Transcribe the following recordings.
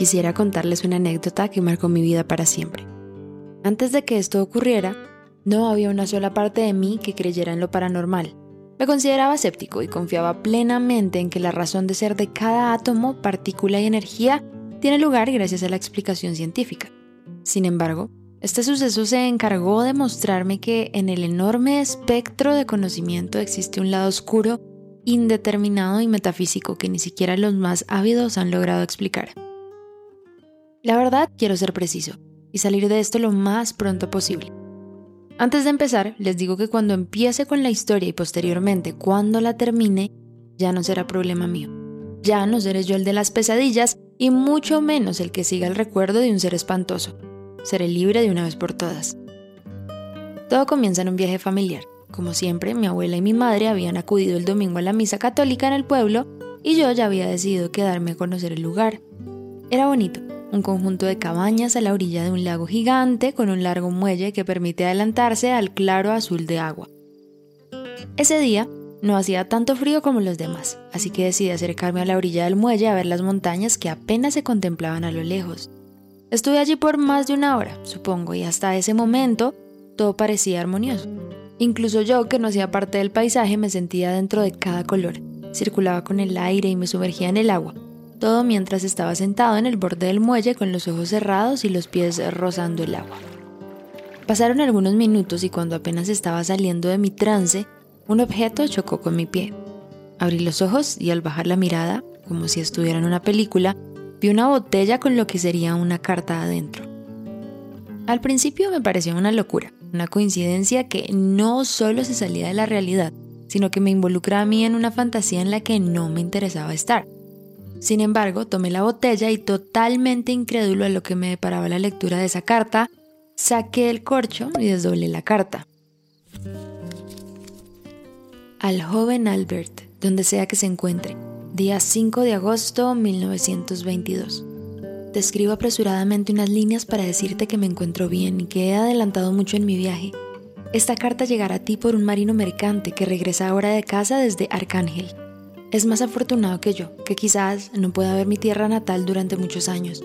Quisiera contarles una anécdota que marcó mi vida para siempre. Antes de que esto ocurriera, no había una sola parte de mí que creyera en lo paranormal. Me consideraba escéptico y confiaba plenamente en que la razón de ser de cada átomo, partícula y energía tiene lugar gracias a la explicación científica. Sin embargo, este suceso se encargó de mostrarme que en el enorme espectro de conocimiento existe un lado oscuro, indeterminado y metafísico que ni siquiera los más ávidos han logrado explicar. La verdad, quiero ser preciso y salir de esto lo más pronto posible. Antes de empezar, les digo que cuando empiece con la historia y posteriormente cuando la termine, ya no será problema mío. Ya no seré yo el de las pesadillas y mucho menos el que siga el recuerdo de un ser espantoso. Seré libre de una vez por todas. Todo comienza en un viaje familiar. Como siempre, mi abuela y mi madre habían acudido el domingo a la misa católica en el pueblo y yo ya había decidido quedarme a conocer el lugar. Era bonito, un conjunto de cabañas a la orilla de un lago gigante con un largo muelle que permite adelantarse al claro azul de agua. Ese día no hacía tanto frío como los demás, así que decidí acercarme a la orilla del muelle a ver las montañas que apenas se contemplaban a lo lejos. Estuve allí por más de una hora, supongo, y hasta ese momento todo parecía armonioso. Incluso yo, que no hacía parte del paisaje, me sentía dentro de cada color. Circulaba con el aire y me sumergía en el agua, todo mientras estaba sentado en el borde del muelle con los ojos cerrados y los pies rozando el agua. Pasaron algunos minutos y cuando apenas estaba saliendo de mi trance, un objeto chocó con mi pie. Abrí los ojos y al bajar la mirada, como si estuviera en una película, vi una botella con lo que sería una carta adentro. Al principio me pareció una locura, una coincidencia que no solo se salía de la realidad, sino que me involucraba a mí en una fantasía en la que no me interesaba estar. Sin embargo, tomé la botella y totalmente incrédulo a lo que me deparaba la lectura de esa carta, saqué el corcho y desdoblé la carta. Al joven Albert, donde sea que se encuentre, día 5 de agosto 1922. Te escribo apresuradamente unas líneas para decirte que me encuentro bien y que he adelantado mucho en mi viaje. Esta carta llegará a ti por un marino mercante que regresa ahora de casa desde Arcángel es más afortunado que yo, que quizás no pueda ver mi tierra natal durante muchos años.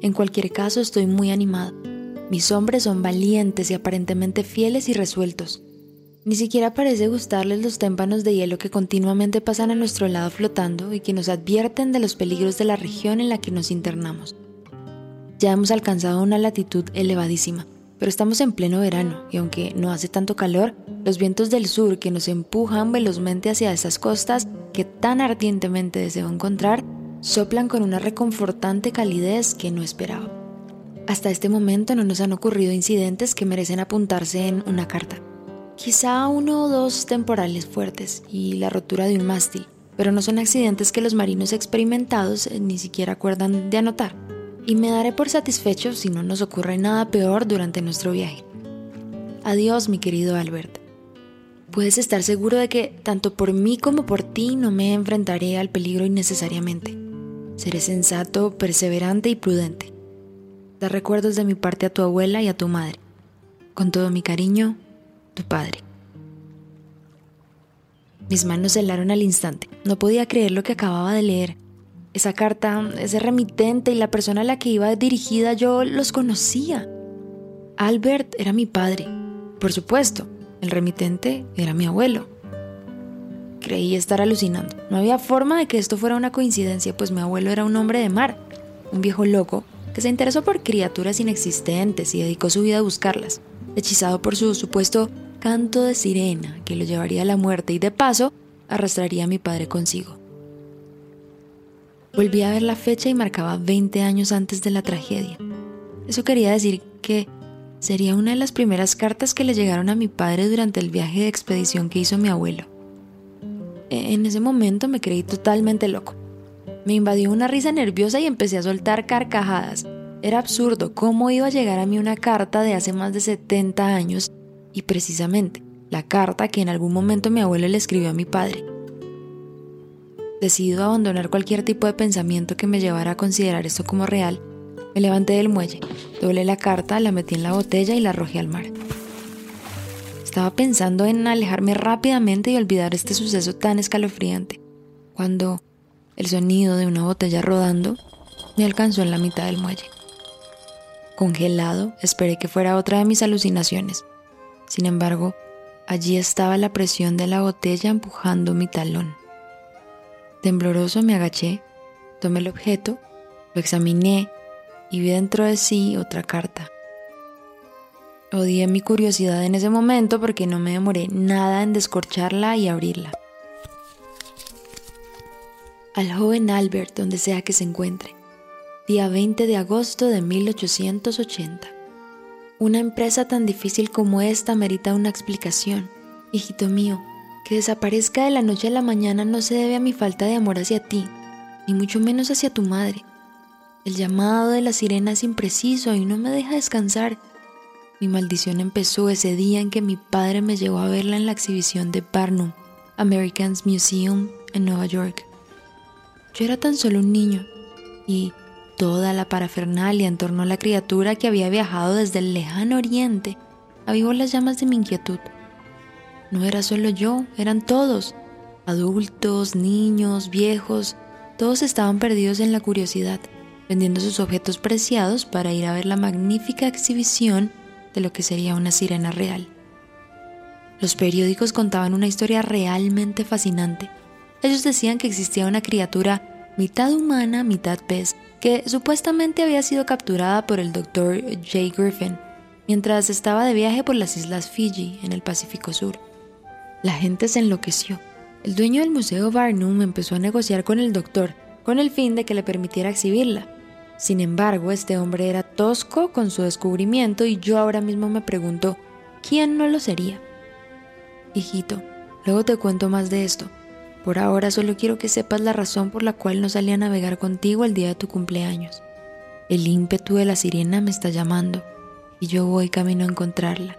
En cualquier caso, estoy muy animado. Mis hombres son valientes y aparentemente fieles y resueltos. Ni siquiera parece gustarles los témpanos de hielo que continuamente pasan a nuestro lado flotando y que nos advierten de los peligros de la región en la que nos internamos. Ya hemos alcanzado una latitud elevadísima, pero estamos en pleno verano y aunque no hace tanto calor, los vientos del sur que nos empujan velozmente hacia esas costas que tan ardientemente deseo encontrar, soplan con una reconfortante calidez que no esperaba. Hasta este momento no nos han ocurrido incidentes que merecen apuntarse en una carta. Quizá uno o dos temporales fuertes y la rotura de un mástil, pero no son accidentes que los marinos experimentados ni siquiera acuerdan de anotar. Y me daré por satisfecho si no nos ocurre nada peor durante nuestro viaje. Adiós, mi querido Albert puedes estar seguro de que tanto por mí como por ti no me enfrentaré al peligro innecesariamente. Seré sensato, perseverante y prudente. Da recuerdos de mi parte a tu abuela y a tu madre. Con todo mi cariño, tu padre. Mis manos helaron al instante. No podía creer lo que acababa de leer. Esa carta, ese remitente y la persona a la que iba dirigida yo los conocía. Albert era mi padre, por supuesto, el remitente era mi abuelo. Creí estar alucinando. No había forma de que esto fuera una coincidencia, pues mi abuelo era un hombre de mar, un viejo loco que se interesó por criaturas inexistentes y dedicó su vida a buscarlas, hechizado por su supuesto canto de sirena que lo llevaría a la muerte y de paso arrastraría a mi padre consigo. Volví a ver la fecha y marcaba 20 años antes de la tragedia. Eso quería decir que sería una de las primeras cartas que le llegaron a mi padre durante el viaje de expedición que hizo mi abuelo. E, en ese momento me creí totalmente loco. Me invadió una risa nerviosa y empecé a soltar carcajadas. Era absurdo cómo iba a llegar a mí una carta de hace más de 70 años y precisamente la carta que en algún momento mi abuelo le escribió a mi padre. Decidido abandonar cualquier tipo de pensamiento que me llevara a considerar esto como real, me levanté del muelle, doblé la carta, la metí en la botella y la arrojé al mar. Estaba pensando en alejarme rápidamente y olvidar este suceso tan escalofriante, cuando el sonido de una botella rodando me alcanzó en la mitad del muelle. Congelado, esperé que fuera otra de mis alucinaciones. Sin embargo, allí estaba la presión de la botella empujando mi talón. Tembloroso me agaché, tomé el objeto, lo examiné y vi dentro de sí otra carta. Odié mi curiosidad en ese momento porque no me demoré nada en descorcharla y abrirla. Al joven Albert, donde sea que se encuentre, día 20 de agosto de 1880. Una empresa tan difícil como esta merita una explicación. Hijito mío, que desaparezca de la noche a la mañana no se debe a mi falta de amor hacia ti, ni mucho menos hacia tu madre. El llamado de la sirena es impreciso y no me deja descansar. Mi maldición empezó ese día en que mi padre me llevó a verla en la exhibición de Barnum, American's Museum en Nueva York. Yo era tan solo un niño y toda la parafernalia en torno a la criatura que había viajado desde el lejano oriente avivó las llamas de mi inquietud. No era solo yo, eran todos, adultos, niños, viejos, todos estaban perdidos en la curiosidad, vendiendo sus objetos preciados para ir a ver la magnífica exhibición de lo que sería una sirena real. Los periódicos contaban una historia realmente fascinante. Ellos decían que existía una criatura mitad humana, mitad pez, que supuestamente había sido capturada por el doctor J. Griffin mientras estaba de viaje por las islas Fiji en el Pacífico Sur. La gente se enloqueció. El dueño del Museo Barnum empezó a negociar con el doctor con el fin de que le permitiera exhibirla. Sin embargo, este hombre era tosco con su descubrimiento y yo ahora mismo me pregunto, ¿quién no lo sería? Hijito, luego te cuento más de esto. Por ahora solo quiero que sepas la razón por la cual no salí a navegar contigo el día de tu cumpleaños. El ímpetu de la sirena me está llamando y yo voy camino a encontrarla.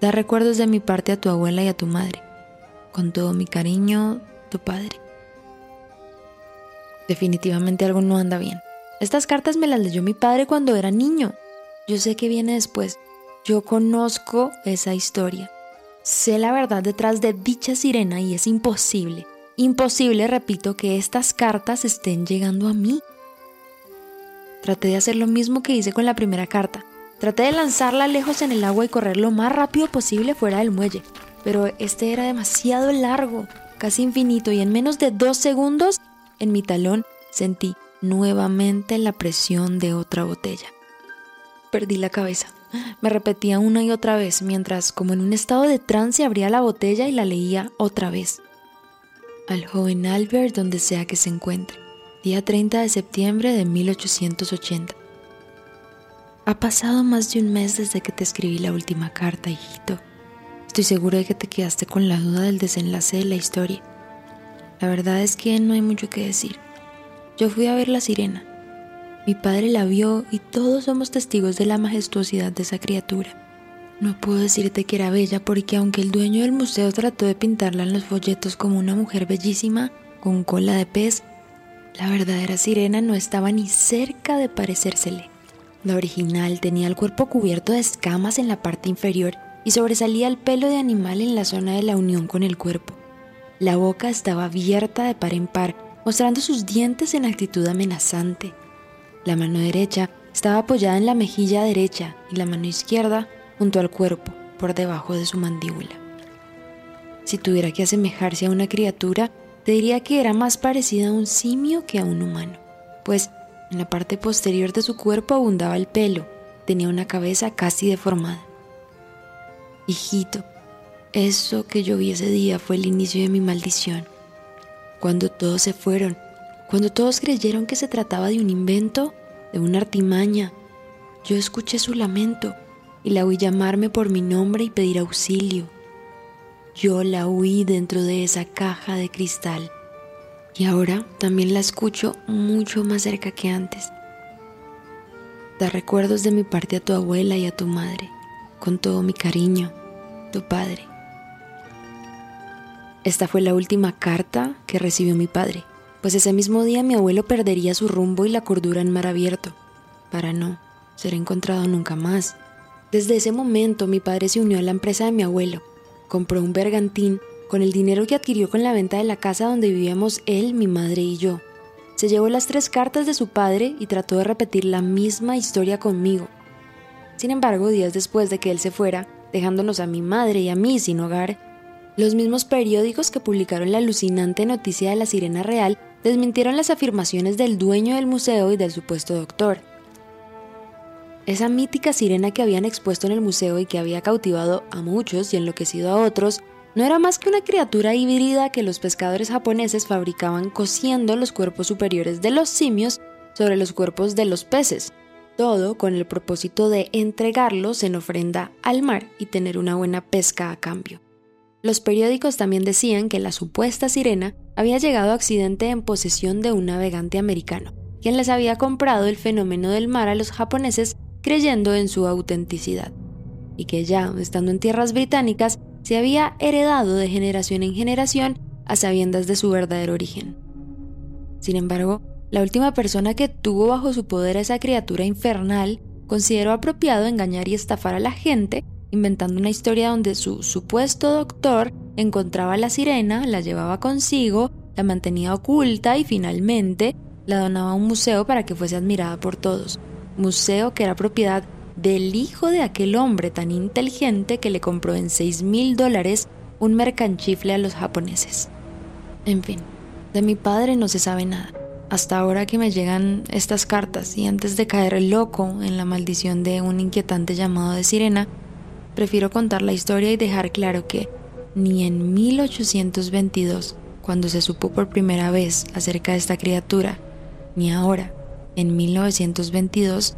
Da recuerdos de mi parte a tu abuela y a tu madre. Con todo mi cariño, tu padre. Definitivamente algo no anda bien. Estas cartas me las leyó mi padre cuando era niño. Yo sé que viene después. Yo conozco esa historia. Sé la verdad detrás de dicha sirena y es imposible, imposible, repito, que estas cartas estén llegando a mí. Traté de hacer lo mismo que hice con la primera carta. Traté de lanzarla lejos en el agua y correr lo más rápido posible fuera del muelle, pero este era demasiado largo, casi infinito, y en menos de dos segundos, en mi talón sentí nuevamente la presión de otra botella. Perdí la cabeza. Me repetía una y otra vez, mientras, como en un estado de trance, abría la botella y la leía otra vez. Al joven Albert donde sea que se encuentre, día 30 de septiembre de 1880. Ha pasado más de un mes desde que te escribí la última carta, hijito. Estoy seguro de que te quedaste con la duda del desenlace de la historia. La verdad es que no hay mucho que decir. Yo fui a ver la sirena. Mi padre la vio y todos somos testigos de la majestuosidad de esa criatura. No puedo decirte que era bella porque aunque el dueño del museo trató de pintarla en los folletos como una mujer bellísima, con cola de pez, la verdadera sirena no estaba ni cerca de parecérsele. La original tenía el cuerpo cubierto de escamas en la parte inferior y sobresalía el pelo de animal en la zona de la unión con el cuerpo. La boca estaba abierta de par en par, mostrando sus dientes en actitud amenazante. La mano derecha estaba apoyada en la mejilla derecha y la mano izquierda junto al cuerpo, por debajo de su mandíbula. Si tuviera que asemejarse a una criatura, te diría que era más parecida a un simio que a un humano, pues en la parte posterior de su cuerpo abundaba el pelo, tenía una cabeza casi deformada. Hijito, eso que yo vi ese día fue el inicio de mi maldición. Cuando todos se fueron, cuando todos creyeron que se trataba de un invento, de una artimaña, yo escuché su lamento y la oí llamarme por mi nombre y pedir auxilio. Yo la oí dentro de esa caja de cristal y ahora también la escucho mucho más cerca que antes. Da recuerdos de mi parte a tu abuela y a tu madre, con todo mi cariño, tu padre. Esta fue la última carta que recibió mi padre, pues ese mismo día mi abuelo perdería su rumbo y la cordura en mar abierto, para no ser encontrado nunca más. Desde ese momento mi padre se unió a la empresa de mi abuelo, compró un bergantín con el dinero que adquirió con la venta de la casa donde vivíamos él, mi madre y yo. Se llevó las tres cartas de su padre y trató de repetir la misma historia conmigo. Sin embargo, días después de que él se fuera, dejándonos a mi madre y a mí sin hogar, los mismos periódicos que publicaron la alucinante noticia de la sirena real desmintieron las afirmaciones del dueño del museo y del supuesto doctor. Esa mítica sirena que habían expuesto en el museo y que había cautivado a muchos y enloquecido a otros, no era más que una criatura híbrida que los pescadores japoneses fabricaban cosiendo los cuerpos superiores de los simios sobre los cuerpos de los peces, todo con el propósito de entregarlos en ofrenda al mar y tener una buena pesca a cambio. Los periódicos también decían que la supuesta sirena había llegado a accidente en posesión de un navegante americano, quien les había comprado el fenómeno del mar a los japoneses creyendo en su autenticidad, y que ya, estando en tierras británicas, se había heredado de generación en generación a sabiendas de su verdadero origen. Sin embargo, la última persona que tuvo bajo su poder a esa criatura infernal consideró apropiado engañar y estafar a la gente, inventando una historia donde su supuesto doctor encontraba a la sirena, la llevaba consigo, la mantenía oculta y finalmente la donaba a un museo para que fuese admirada por todos. Museo que era propiedad del hijo de aquel hombre tan inteligente que le compró en 6 mil dólares un mercanchifle a los japoneses. En fin, de mi padre no se sabe nada. Hasta ahora que me llegan estas cartas y antes de caer loco en la maldición de un inquietante llamado de sirena, prefiero contar la historia y dejar claro que ni en 1822, cuando se supo por primera vez acerca de esta criatura, ni ahora, en 1922,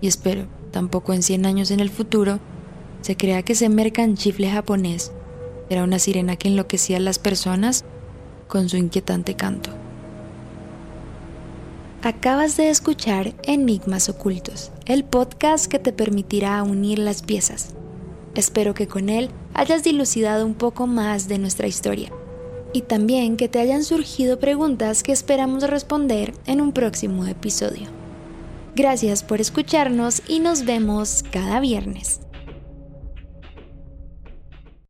y espero tampoco en 100 años en el futuro, se crea que ese mercanchifle japonés era una sirena que enloquecía a las personas con su inquietante canto. Acabas de escuchar Enigmas Ocultos, el podcast que te permitirá unir las piezas. Espero que con él hayas dilucidado un poco más de nuestra historia y también que te hayan surgido preguntas que esperamos responder en un próximo episodio. Gracias por escucharnos y nos vemos cada viernes.